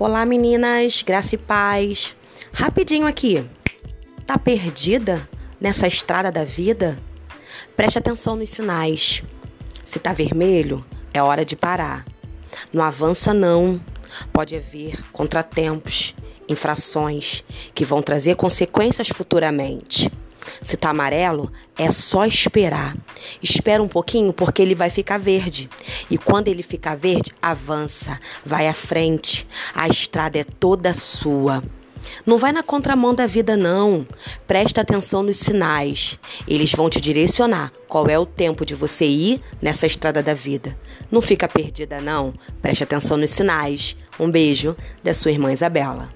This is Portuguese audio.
Olá meninas, graça e paz. Rapidinho aqui. Tá perdida nessa estrada da vida? Preste atenção nos sinais. Se tá vermelho, é hora de parar. Não avança não. Pode haver contratempos, infrações que vão trazer consequências futuramente. Se tá amarelo, é só esperar. Espera um pouquinho porque ele vai ficar verde. E quando ele ficar verde, avança, vai à frente. A estrada é toda sua. Não vai na contramão da vida, não. Presta atenção nos sinais. Eles vão te direcionar qual é o tempo de você ir nessa estrada da vida. Não fica perdida, não. Preste atenção nos sinais. Um beijo da sua irmã Isabela.